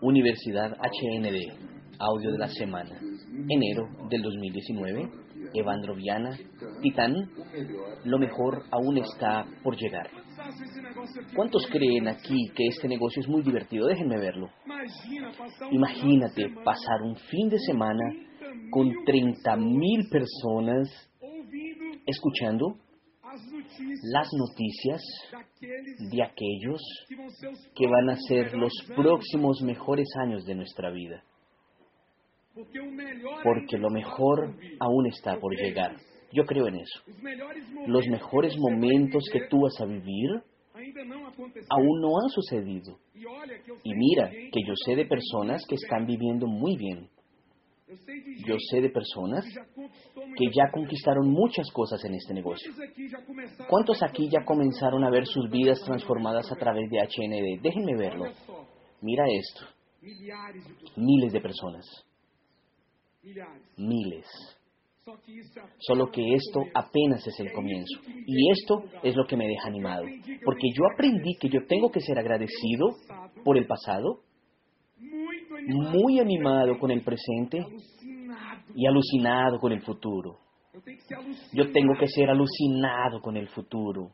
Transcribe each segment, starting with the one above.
Universidad HND, audio de la semana, enero del 2019, Evandro Viana, Titán, lo mejor aún está por llegar. ¿Cuántos creen aquí que este negocio es muy divertido? Déjenme verlo. Imagínate pasar un fin de semana con 30.000 personas escuchando las noticias de aquellos que van a ser los próximos mejores años de nuestra vida. Porque lo mejor aún está por llegar. Yo creo en eso. Los mejores momentos que tú vas a vivir aún no han sucedido. Y mira que yo sé de personas que están viviendo muy bien. Yo sé de personas que ya conquistaron muchas cosas en este negocio. ¿Cuántos aquí ya comenzaron a ver sus vidas transformadas a través de HND? Déjenme verlo. Mira esto. Miles de personas. Miles. Solo que esto apenas es el comienzo. Y esto es lo que me deja animado. Porque yo aprendí que yo tengo que ser agradecido por el pasado muy animado con el presente y alucinado con el futuro. Yo tengo que ser alucinado con el futuro.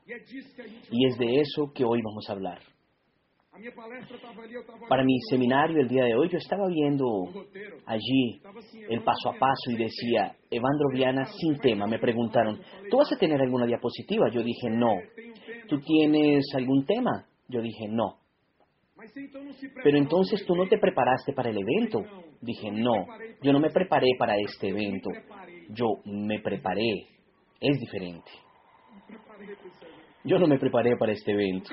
Y es de eso que hoy vamos a hablar. Para mi seminario el día de hoy yo estaba viendo allí el paso a paso y decía, Evandro Viana sin tema. Me preguntaron, ¿tú vas a tener alguna diapositiva? Yo dije, no. ¿Tú tienes algún tema? Yo dije, no. Pero entonces tú no te preparaste para el evento. Dije, no, yo no me preparé para este evento. Yo me preparé. Es diferente. Yo no me preparé para este evento.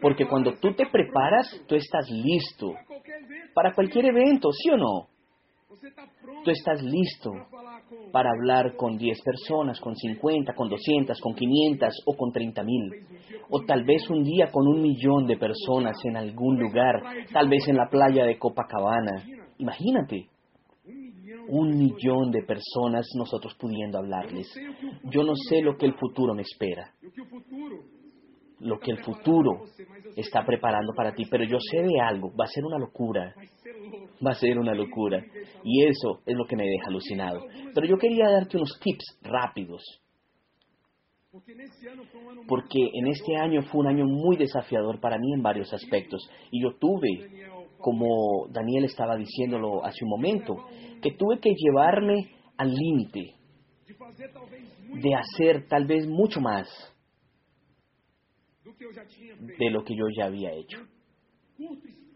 Porque cuando tú te preparas, tú estás listo para cualquier evento, ¿sí o no? Tú estás listo para hablar con 10 personas, con 50, con 200, con 500 o con 30 mil. O tal vez un día con un millón de personas en algún lugar, tal vez en la playa de Copacabana. Imagínate, un millón de personas nosotros pudiendo hablarles. Yo no sé lo que el futuro me espera, lo que el futuro está preparando para ti, pero yo sé de algo, va a ser una locura, va a ser una locura. Y eso es lo que me deja alucinado. Pero yo quería darte unos tips rápidos. Porque en este año fue un año muy desafiador para mí en varios aspectos. Y yo tuve, como Daniel estaba diciéndolo hace un momento, que tuve que llevarme al límite de hacer tal vez mucho más de lo que yo ya había hecho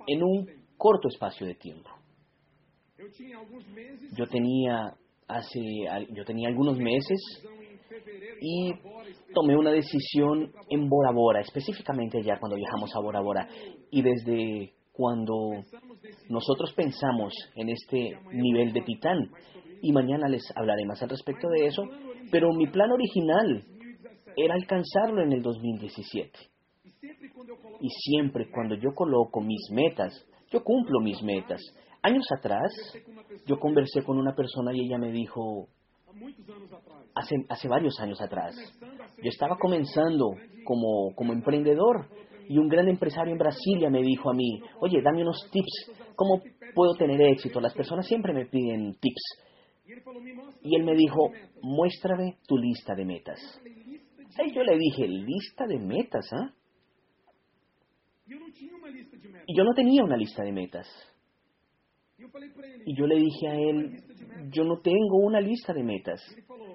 en un corto espacio de tiempo. Yo tenía hace yo tenía algunos meses y tomé una decisión en Bora Bora, específicamente ya cuando viajamos a Bora Bora. Y desde cuando nosotros pensamos en este nivel de titán, y mañana les hablaré más al respecto de eso, pero mi plan original era alcanzarlo en el 2017. Y siempre cuando yo coloco mis metas, yo cumplo mis metas. Años atrás, yo conversé con una persona y ella me dijo, hace, varios años atrás, yo estaba comenzando como, como emprendedor y un gran empresario en Brasilia me dijo a mí, oye, dame unos tips, ¿cómo puedo tener éxito? Las personas siempre me piden tips. Y él me dijo, muéstrame tu lista de metas. Y yo le dije, lista de metas, ¿ah? Y yo no tenía una lista de metas. Y yo le dije a él, yo no tengo una lista de metas.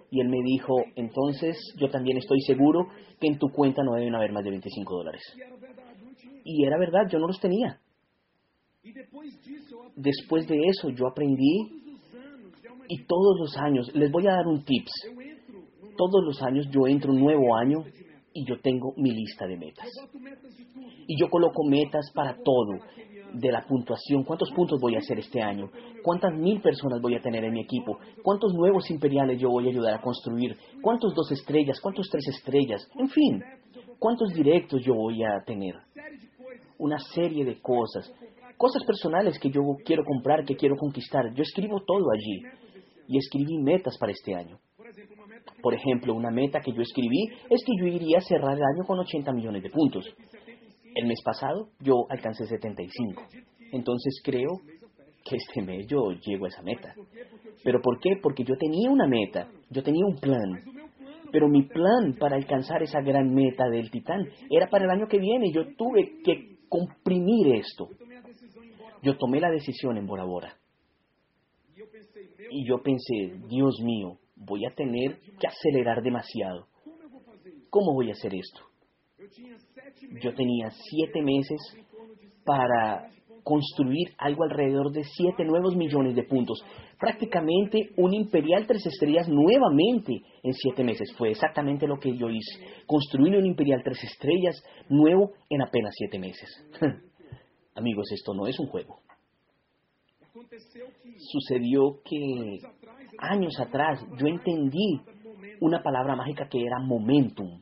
Y él me dijo, entonces yo también estoy seguro que en tu cuenta no deben haber más de 25 dólares. Y era verdad, yo no los tenía. Después de eso yo aprendí y todos los años, les voy a dar un tips, todos los años yo entro un nuevo año y yo tengo mi lista de metas. Y yo coloco metas para todo, de la puntuación, cuántos puntos voy a hacer este año, cuántas mil personas voy a tener en mi equipo, cuántos nuevos imperiales yo voy a ayudar a construir, cuántos dos estrellas, cuántos tres estrellas, en fin, cuántos directos yo voy a tener. Una serie de cosas, cosas personales que yo quiero comprar, que quiero conquistar. Yo escribo todo allí y escribí metas para este año. Por ejemplo, una meta que yo escribí es que yo iría a cerrar el año con 80 millones de puntos. El mes pasado yo alcancé 75. Entonces creo que este mes yo llego a esa meta. ¿Pero por qué? Porque yo tenía una meta, yo tenía un plan. Pero mi plan para alcanzar esa gran meta del titán era para el año que viene. Yo tuve que comprimir esto. Yo tomé la decisión en Bora Bora. Y yo pensé, Dios mío, voy a tener que acelerar demasiado. ¿Cómo voy a hacer esto? Yo tenía siete meses para construir algo alrededor de siete nuevos millones de puntos. Prácticamente un Imperial Tres Estrellas nuevamente en siete meses. Fue exactamente lo que yo hice. Construir un Imperial Tres Estrellas nuevo en apenas siete meses. Amigos, esto no es un juego. Sucedió que años atrás yo entendí una palabra mágica que era momentum.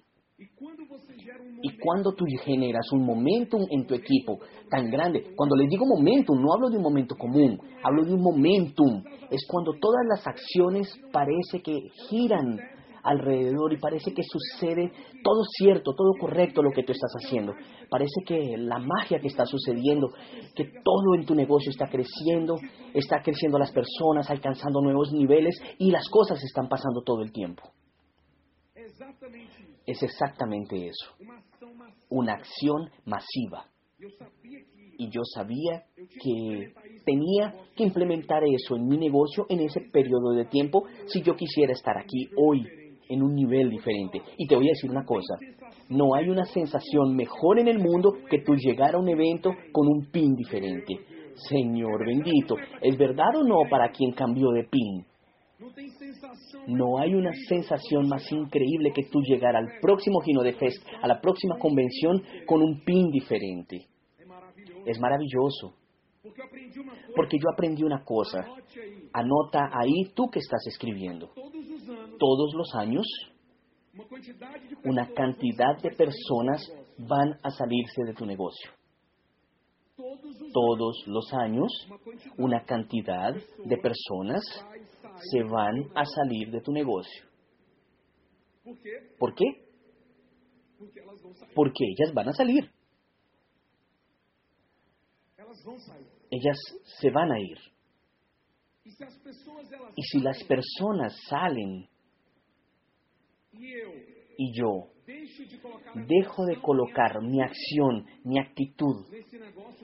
Y cuando tú generas un momentum en tu equipo tan grande, cuando les digo momentum, no hablo de un momento común, hablo de un momentum. Es cuando todas las acciones parece que giran alrededor y parece que sucede todo cierto, todo correcto lo que tú estás haciendo. Parece que la magia que está sucediendo, que todo en tu negocio está creciendo, está creciendo las personas, alcanzando nuevos niveles y las cosas están pasando todo el tiempo. Es exactamente eso, una acción masiva. Y yo sabía que tenía que implementar eso en mi negocio en ese periodo de tiempo si yo quisiera estar aquí hoy en un nivel diferente. Y te voy a decir una cosa, no hay una sensación mejor en el mundo que tú llegar a un evento con un pin diferente. Señor bendito, ¿es verdad o no para quien cambió de pin? No hay una sensación más increíble que tú llegar al próximo Gino de Fest, a la próxima convención con un pin diferente. Es maravilloso. Porque yo aprendí una cosa. Anota ahí tú que estás escribiendo. Todos los años, una cantidad de personas van a salirse de tu negocio. Todos los años, una cantidad de personas se van a salir de tu negocio. ¿Por qué? Porque ellas van a salir. Ellas se van a ir. Y si las personas salen y yo dejo de colocar mi acción, mi actitud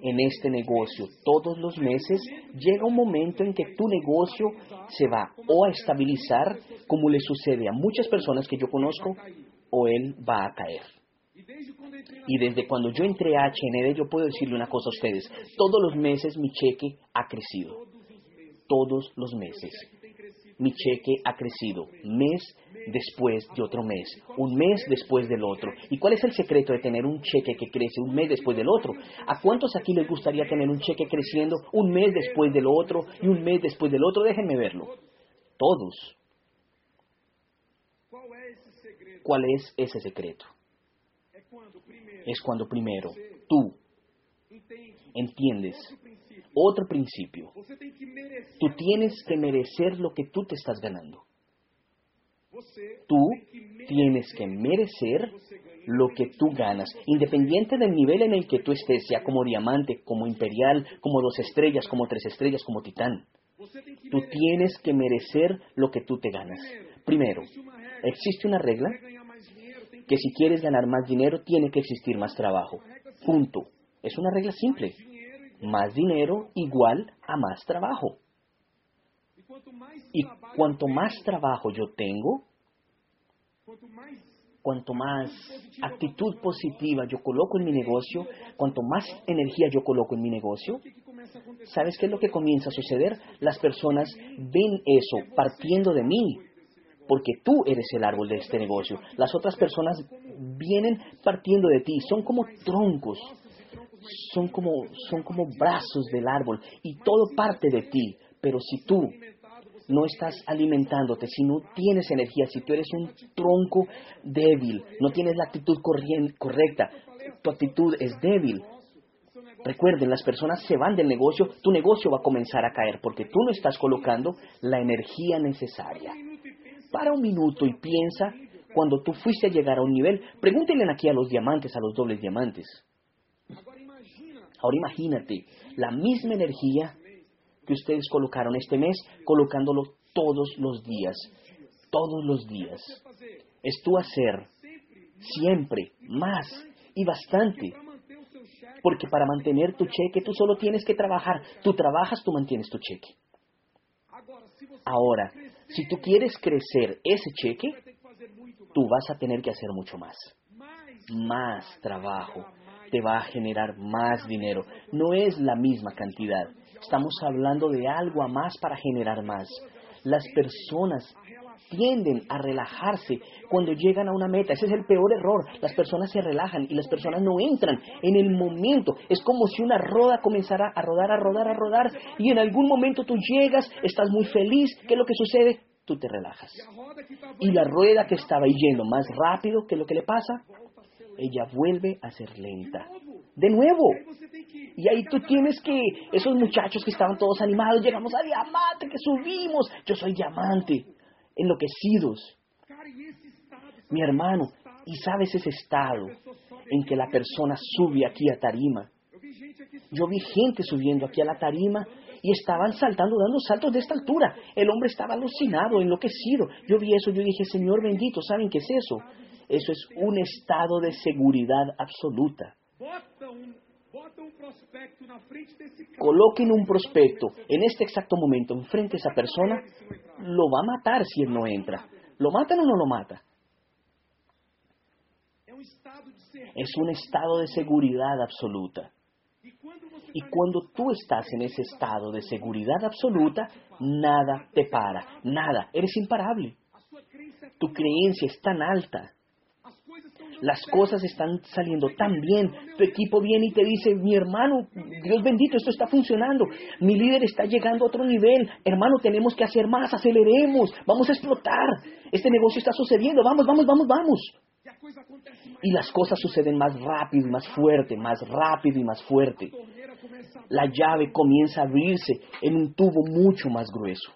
en este negocio todos los meses, llega un momento en que tu negocio se va o a estabilizar, como le sucede a muchas personas que yo conozco, o él va a caer. Y desde cuando yo entré a HND, yo puedo decirle una cosa a ustedes, todos los meses mi cheque ha crecido. Todos los meses. Mi cheque ha crecido mes después de otro mes, un mes después del otro. ¿Y cuál es el secreto de tener un cheque que crece un mes después del otro? ¿A cuántos aquí les gustaría tener un cheque creciendo un mes después del otro y un mes después del otro? Déjenme verlo. Todos. ¿Cuál es ese secreto? Es cuando primero tú entiendes otro principio. Tú tienes que merecer lo que tú te estás ganando. Tú tienes que merecer lo que tú ganas, independiente del nivel en el que tú estés, sea como diamante, como imperial, como dos estrellas, como tres estrellas, como titán. Tú tienes que merecer lo que tú te ganas. Primero, existe una regla que si quieres ganar más dinero, tiene que existir más trabajo. Punto. Es una regla simple. Más dinero igual a más trabajo. Y cuanto más trabajo yo tengo, cuanto más actitud positiva yo coloco en mi negocio, cuanto más energía yo coloco en mi negocio, ¿sabes qué es lo que comienza a suceder? Las personas ven eso partiendo de mí, porque tú eres el árbol de este negocio. Las otras personas vienen partiendo de ti, son como troncos, son como, son como brazos del árbol y todo parte de ti. Pero si tú no estás alimentándote, si no tienes energía, si tú eres un tronco débil, no tienes la actitud correcta, tu actitud es débil. Recuerden, las personas se van del negocio, tu negocio va a comenzar a caer porque tú no estás colocando la energía necesaria. Para un minuto y piensa cuando tú fuiste a llegar a un nivel. Pregúntenle aquí a los diamantes, a los dobles diamantes. Ahora imagínate la misma energía que ustedes colocaron este mes, colocándolo todos los días. Todos los días. Es tu hacer siempre, más y bastante. Porque para mantener tu cheque tú solo tienes que trabajar. Tú trabajas, tú mantienes tu cheque. Ahora, si tú quieres crecer ese cheque, tú vas a tener que hacer mucho más. Más trabajo te va a generar más dinero. No es la misma cantidad. Estamos hablando de algo a más para generar más. Las personas tienden a relajarse cuando llegan a una meta. Ese es el peor error. Las personas se relajan y las personas no entran en el momento. Es como si una rueda comenzara a rodar, a rodar, a rodar y en algún momento tú llegas, estás muy feliz. ¿Qué es lo que sucede? Tú te relajas. Y la rueda que estaba yendo más rápido que lo que le pasa, ella vuelve a ser lenta. De nuevo. Y ahí tú tienes que, esos muchachos que estaban todos animados, llegamos a diamante, que subimos. Yo soy diamante enloquecidos. Mi hermano, y sabes ese estado en que la persona sube aquí a tarima. Yo vi gente subiendo aquí a la tarima y estaban saltando, dando saltos de esta altura. El hombre estaba alucinado, enloquecido. Yo vi eso, yo dije, Señor bendito, ¿saben qué es eso? Eso es un estado de seguridad absoluta. Coloquen un prospecto en este exacto momento enfrente a esa persona, lo va a matar si él no entra. ¿Lo matan o no lo mata? Es un estado de seguridad absoluta. Y cuando tú estás en ese estado de seguridad absoluta, nada te para, nada, eres imparable. Tu creencia es tan alta las cosas están saliendo tan bien, tu equipo viene y te dice, mi hermano, Dios bendito, esto está funcionando, mi líder está llegando a otro nivel, hermano, tenemos que hacer más, aceleremos, vamos a explotar, este negocio está sucediendo, vamos, vamos, vamos, vamos. Y las cosas suceden más rápido y más fuerte, más rápido y más fuerte. La llave comienza a abrirse en un tubo mucho más grueso.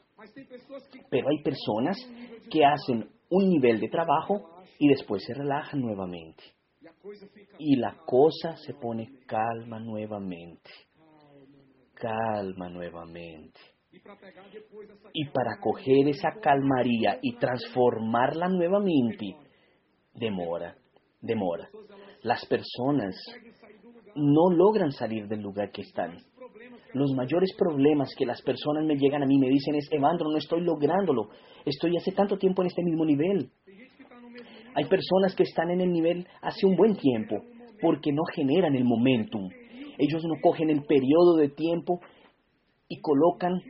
Pero hay personas que hacen un nivel de trabajo y después se relaja nuevamente. Y la cosa se pone calma nuevamente. Calma nuevamente. Y para coger esa calmaría y transformarla nuevamente, demora, demora. Las personas no logran salir del lugar que están. Los mayores problemas que las personas me llegan a mí me dicen es, Evandro, no estoy lográndolo. Estoy hace tanto tiempo en este mismo nivel. Hay personas que están en el nivel hace un buen tiempo porque no generan el momentum. Ellos no cogen el periodo de tiempo y colocan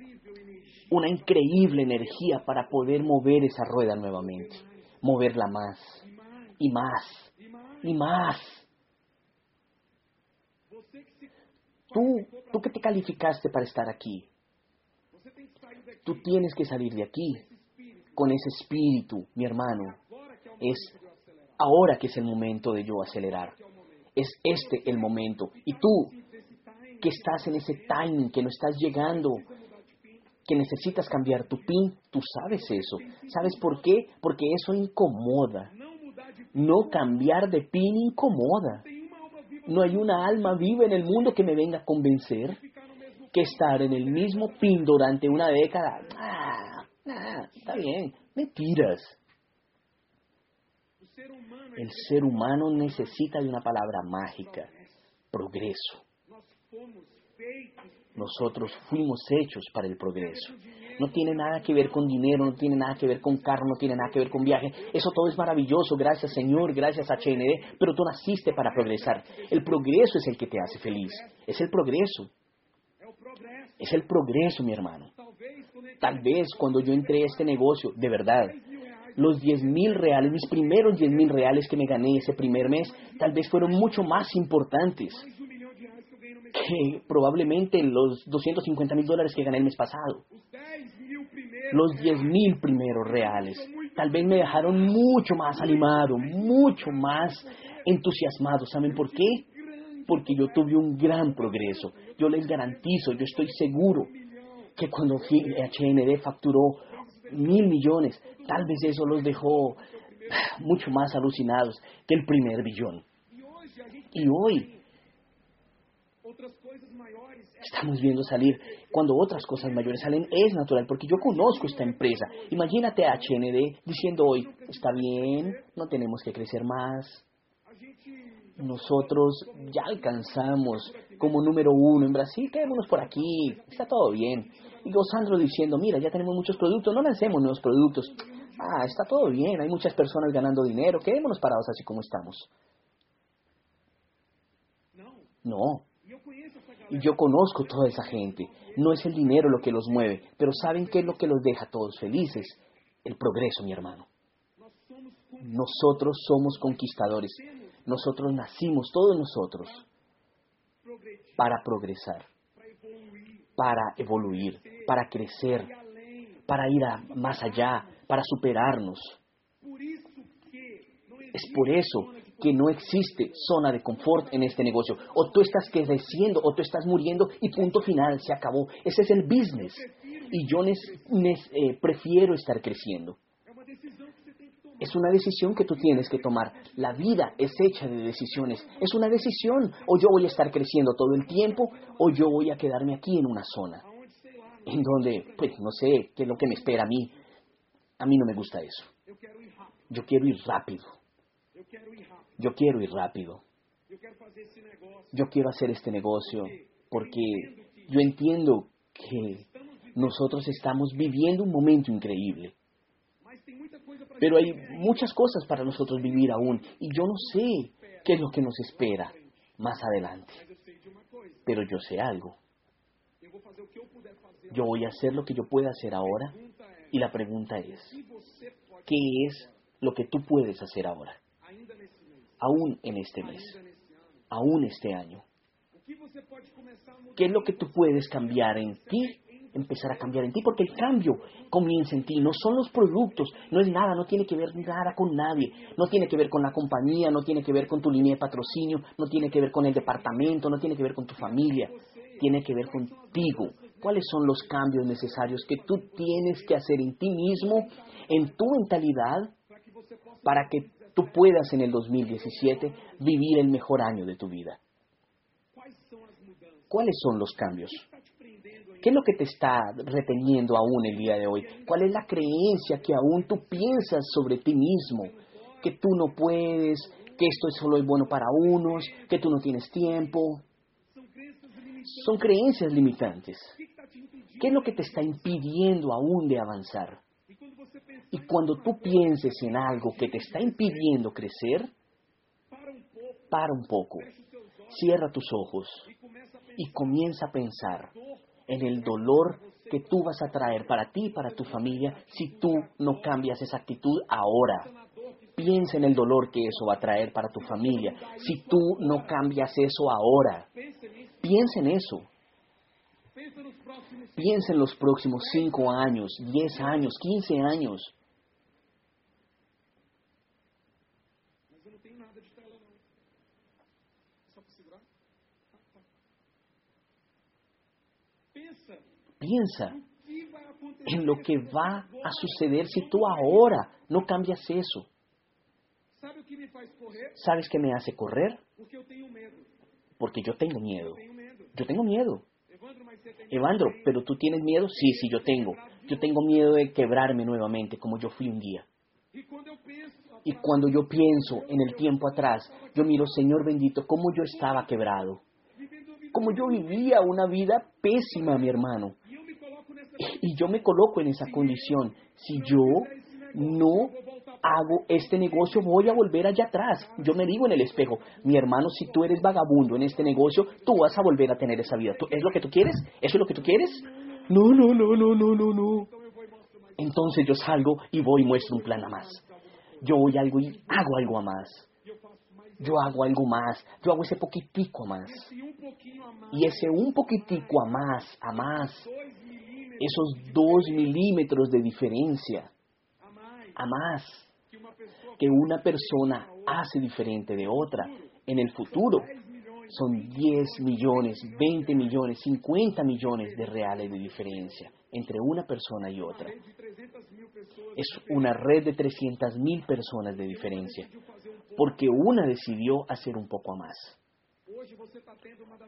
una increíble energía para poder mover esa rueda nuevamente, moverla más y más y más. Tú, tú que te calificaste para estar aquí, tú tienes que salir de aquí con ese espíritu, mi hermano, es ahora que es el momento de yo acelerar. Es este el momento. Y tú, que estás en ese timing, que no estás llegando, que necesitas cambiar tu pin, tú sabes eso. ¿Sabes por qué? Porque eso incomoda. No cambiar de pin incomoda. No hay una alma viva en el mundo que me venga a convencer que estar en el mismo pin durante una década, ah, ah, está bien, mentiras. El ser humano necesita de una palabra mágica, progreso. Nosotros fuimos hechos para el progreso. No tiene nada que ver con dinero, no tiene nada que ver con carro, no tiene nada que ver con viaje. Eso todo es maravilloso, gracias Señor, gracias a HND, pero tú naciste para progresar. El progreso es el que te hace feliz. Es el progreso. Es el progreso, mi hermano. Tal vez cuando yo entré a este negocio, de verdad, Los 10 mil reales, mis primeros 10 mil reales que me gané ese primer mes, tal vez fueron mucho más importantes que probablemente los 250 mil dólares que gané el mes pasado. Los 10 mil primeros reales tal vez me dejaron mucho más animado, mucho más entusiasmado. ¿Saben por qué? Porque yo tuve un gran progreso. Yo les garantizo, yo estoy seguro que cuando HND facturó mil millones, tal vez eso los dejó mucho más alucinados que el primer billón. Y hoy estamos viendo salir, cuando otras cosas mayores salen, es natural, porque yo conozco esta empresa. Imagínate a HND diciendo hoy, está bien, no tenemos que crecer más. Nosotros ya alcanzamos como número uno en Brasil, quedémonos por aquí, está todo bien. Y Sandro diciendo, mira, ya tenemos muchos productos, no lancemos nuevos productos. Ah, está todo bien, hay muchas personas ganando dinero, quedémonos parados así como estamos. No, y yo conozco toda esa gente. No es el dinero lo que los mueve, pero ¿saben qué es lo que los deja todos felices? El progreso, mi hermano. Nosotros somos conquistadores. Nosotros nacimos, todos nosotros, para progresar, para evoluir, para crecer, para ir más allá, para superarnos. Es por eso que no existe zona de confort en este negocio. O tú estás creciendo o tú estás muriendo y punto final, se acabó. Ese es el business. Y yo eh, prefiero estar creciendo. Es una decisión que tú tienes que tomar. La vida es hecha de decisiones. Es una decisión. O yo voy a estar creciendo todo el tiempo o yo voy a quedarme aquí en una zona. En donde, pues, no sé qué es lo que me espera a mí. A mí no me gusta eso. Yo quiero ir rápido. Yo quiero ir rápido. Yo quiero hacer este negocio porque yo entiendo que nosotros estamos viviendo un momento increíble. Pero hay muchas cosas para nosotros vivir aún y yo no sé qué es lo que nos espera más adelante. Pero yo sé algo. Yo voy a hacer lo que yo pueda hacer ahora y la pregunta es, ¿qué es lo que tú puedes hacer ahora? aún en este mes, aún este año. ¿Qué es lo que tú puedes cambiar en ti? Empezar a cambiar en ti, porque el cambio comienza en ti, no son los productos, no es nada, no tiene que ver nada con nadie, no tiene que ver con la compañía, no tiene que ver con tu línea de patrocinio, no tiene que ver con el departamento, no tiene que ver con tu familia, tiene que ver contigo. ¿Cuáles son los cambios necesarios que tú tienes que hacer en ti mismo, en tu mentalidad, para que tú puedas en el 2017 vivir el mejor año de tu vida. ¿Cuáles son los cambios? ¿Qué es lo que te está reteniendo aún el día de hoy? ¿Cuál es la creencia que aún tú piensas sobre ti mismo? Que tú no puedes, que esto solo es bueno para unos, que tú no tienes tiempo. Son creencias limitantes. ¿Qué es lo que te está impidiendo aún de avanzar? Y cuando tú pienses en algo que te está impidiendo crecer, para un poco, cierra tus ojos y comienza a pensar en el dolor que tú vas a traer para ti y para tu familia si tú no cambias esa actitud ahora. Piensa en el dolor que eso va a traer para tu familia si tú no cambias eso ahora. Piensa en eso. Piensa en los próximos 5 años, 10 años, 15 años. Piensa en lo que va a suceder si tú ahora no cambias eso. ¿Sabes qué me hace correr? Porque yo tengo miedo. Yo tengo miedo. Evandro, pero tú tienes miedo? Sí, sí, yo tengo. Yo tengo miedo de quebrarme nuevamente como yo fui un día. Y cuando yo pienso en el tiempo atrás, yo miro, Señor bendito, cómo yo estaba quebrado. Cómo yo vivía una vida pésima, mi hermano. Y yo me coloco en esa condición. Si yo no hago este negocio, voy a volver allá atrás. Yo me digo en el espejo, mi hermano, si tú eres vagabundo en este negocio, tú vas a volver a tener esa vida. ¿Es lo que tú quieres? ¿Eso es lo que tú quieres? No, no, no, no, no, no, no. Entonces yo salgo y voy y muestro un plan a más. Yo voy algo y hago algo a más. Yo hago algo más. Yo hago ese poquitico a más. Y ese un poquitico a más, a más, esos dos milímetros de diferencia, a más, que una persona hace diferente de otra en el futuro, son 10 millones, 20 millones, 50 millones de reales de diferencia entre una persona y otra. Es una red de 300 mil personas de diferencia, porque una decidió hacer un poco más.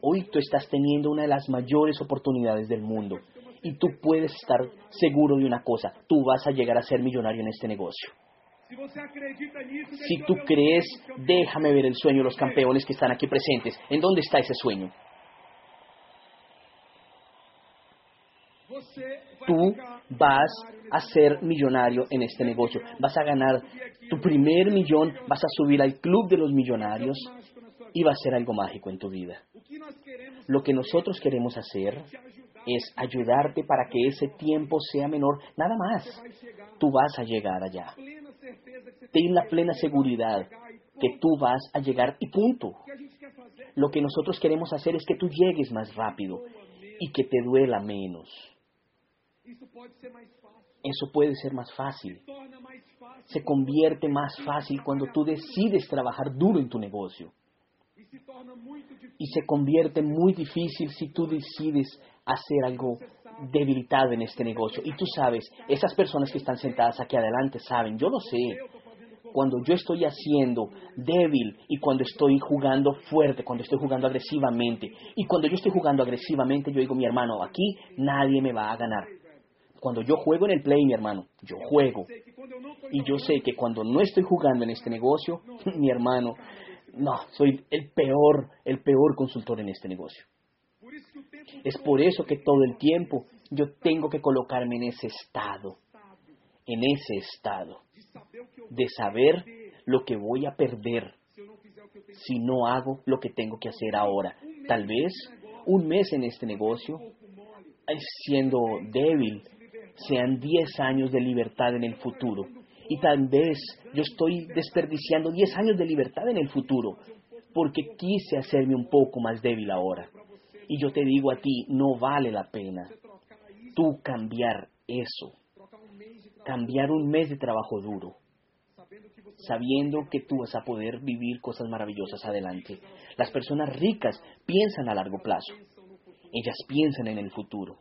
Hoy tú estás teniendo una de las mayores oportunidades del mundo y tú puedes estar seguro de una cosa, tú vas a llegar a ser millonario en este negocio. Si tú crees, déjame ver el sueño de los campeones que están aquí presentes. ¿En dónde está ese sueño? Tú vas a ser millonario en este negocio. Vas a ganar tu primer millón, vas a subir al club de los millonarios y va a ser algo mágico en tu vida. Lo que nosotros queremos hacer es ayudarte para que ese tiempo sea menor, nada más. Tú vas a llegar allá ten la plena seguridad que tú vas a llegar y punto. Lo que nosotros queremos hacer es que tú llegues más rápido y que te duela menos. Eso puede ser más fácil. Se convierte más fácil cuando tú decides trabajar duro en tu negocio. Y se convierte muy difícil si tú decides hacer algo debilitado en este negocio. Y tú sabes, esas personas que están sentadas aquí adelante saben, yo lo sé, cuando yo estoy haciendo débil y cuando estoy jugando fuerte, cuando estoy jugando agresivamente. Y cuando yo estoy jugando agresivamente, yo digo, mi hermano, aquí nadie me va a ganar. Cuando yo juego en el play, mi hermano, yo juego. Y yo sé que cuando no estoy jugando en este negocio, mi hermano, no, soy el peor, el peor consultor en este negocio. Es por eso que todo el tiempo yo tengo que colocarme en ese estado, en ese estado de saber lo que voy a perder si no hago lo que tengo que hacer ahora. Tal vez un mes en este negocio, siendo débil, sean 10 años de libertad en el futuro. Y tal vez yo estoy desperdiciando 10 años de libertad en el futuro porque quise hacerme un poco más débil ahora. Y yo te digo a ti, no vale la pena tú cambiar eso, cambiar un mes de trabajo duro sabiendo que tú vas a poder vivir cosas maravillosas adelante. Las personas ricas piensan a largo plazo. Ellas piensan en el futuro.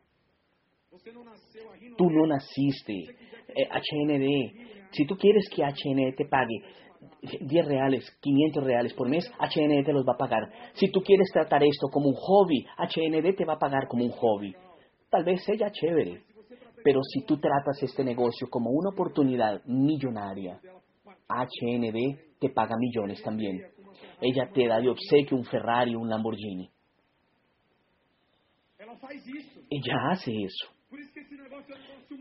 Tú no naciste. HND, eh, si tú quieres que HND te pague 10 reales, 500 reales por mes, HND te los va a pagar. Si tú quieres tratar esto como un hobby, HND te va a pagar como un hobby. Tal vez sea chévere, pero si tú tratas este negocio como una oportunidad millonaria, HND te paga millones también. Ella te da de obsequio un Ferrari un Lamborghini. Ella hace eso.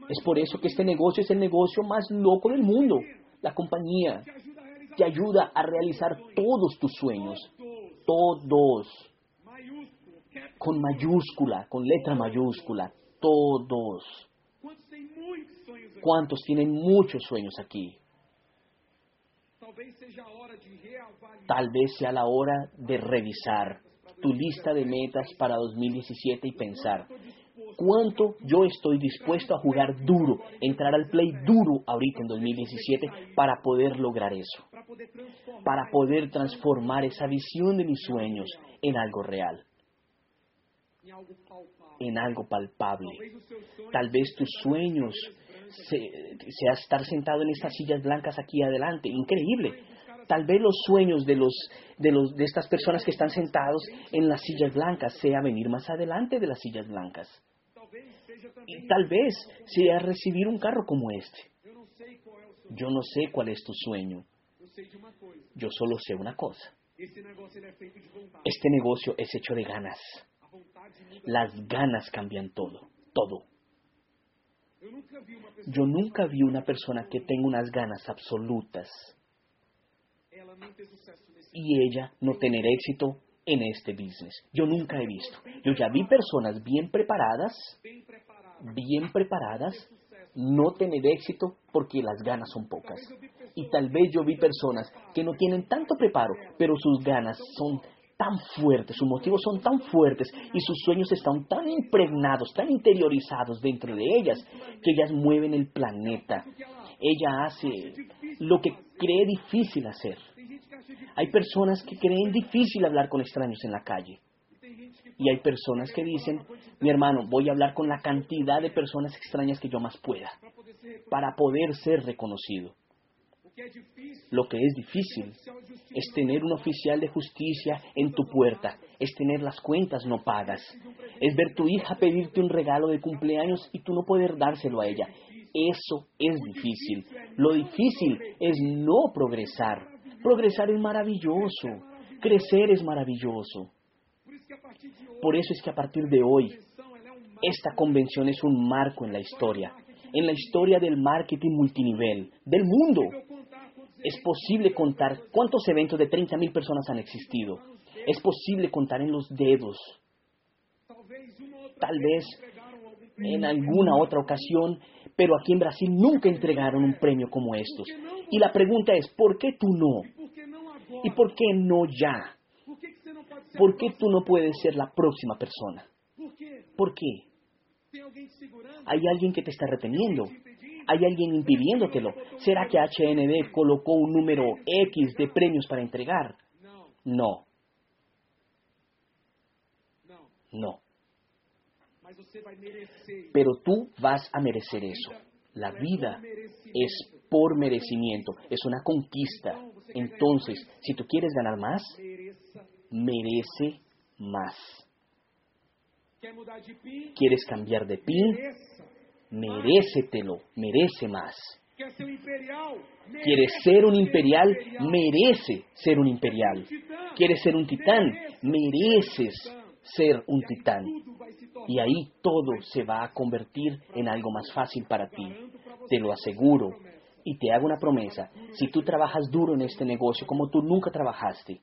Es por eso que este negocio es el negocio más loco del mundo. La compañía te ayuda a realizar todos tus sueños. Todos. Con mayúscula, con letra mayúscula. Todos. ¿Cuántos tienen muchos sueños aquí? Tal vez sea la hora de revisar tu lista de metas para 2017 y pensar, ¿cuánto yo estoy dispuesto a jugar duro, entrar al play duro ahorita en 2017 para poder lograr eso? Para poder transformar esa visión de mis sueños en algo real, en algo palpable. Tal vez tus sueños sea estar sentado en estas sillas blancas aquí adelante. Increíble. Tal vez los sueños de, los, de, los, de estas personas que están sentados en las sillas blancas sea venir más adelante de las sillas blancas. Y tal vez sea recibir un carro como este. Yo no sé cuál es tu sueño. Yo solo sé una cosa. Este negocio es hecho de ganas. Las ganas cambian todo, todo. Yo nunca vi una persona que tenga unas ganas absolutas y ella no tener éxito en este business. Yo nunca he visto. Yo ya vi personas bien preparadas, bien preparadas no tener éxito porque las ganas son pocas. Y tal vez yo vi personas que no tienen tanto preparo, pero sus ganas son tan fuertes, sus motivos son tan fuertes y sus sueños están tan impregnados, tan interiorizados dentro de ellas, que ellas mueven el planeta. Ella hace lo que cree difícil hacer. Hay personas que creen difícil hablar con extraños en la calle. Y hay personas que dicen, mi hermano, voy a hablar con la cantidad de personas extrañas que yo más pueda para poder ser reconocido. Lo que es difícil es tener un oficial de justicia en tu puerta, es tener las cuentas no pagas, es ver tu hija pedirte un regalo de cumpleaños y tú no poder dárselo a ella. Eso es difícil. Lo difícil es no progresar. Progresar es maravilloso. Crecer es maravilloso. Por eso es que a partir de hoy, esta convención es un marco en la historia, en la historia del marketing multinivel, del mundo. Es posible contar cuántos eventos de 30.000 personas han existido. Es posible contar en los dedos. Tal vez en alguna otra ocasión, pero aquí en Brasil nunca entregaron un premio como estos. Y la pregunta es, ¿por qué tú no? ¿Y por qué no ya? ¿Por qué tú no puedes ser la próxima persona? ¿Por qué? Hay alguien que te está reteniendo. Hay alguien impidiéndotelo. ¿Será que HND colocó un número X de premios para entregar? No. No. Pero tú vas a merecer eso. La vida es por merecimiento, es una conquista. Entonces, si tú quieres ganar más, merece más. ¿Quieres cambiar de PIN? Merécetelo, merece más. ¿Quieres ser un imperial? Merece ser un imperial. ¿Quieres ser un titán? Mereces ser un titán. Y ahí todo se va a convertir en algo más fácil para ti. Te lo aseguro. Y te hago una promesa. Si tú trabajas duro en este negocio como tú nunca trabajaste,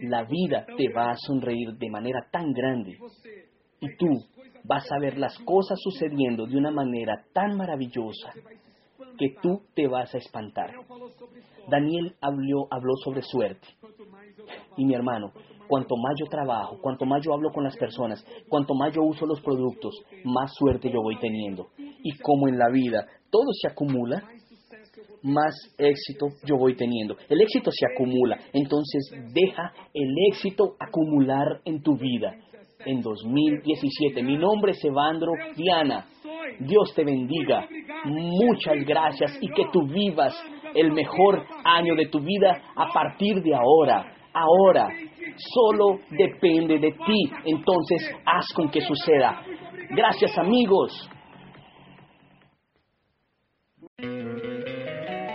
la vida te va a sonreír de manera tan grande. Y tú vas a ver las cosas sucediendo de una manera tan maravillosa que tú te vas a espantar. Daniel habló, habló sobre suerte. Y mi hermano, cuanto más yo trabajo, cuanto más yo hablo con las personas, cuanto más yo uso los productos, más suerte yo voy teniendo. Y como en la vida todo se acumula, más éxito yo voy teniendo. El éxito se acumula, entonces deja el éxito acumular en tu vida. En 2017, mi nombre es Evandro Diana. Dios te bendiga. Muchas gracias y que tú vivas el mejor año de tu vida a partir de ahora. Ahora, solo depende de ti. Entonces, haz con que suceda. Gracias amigos.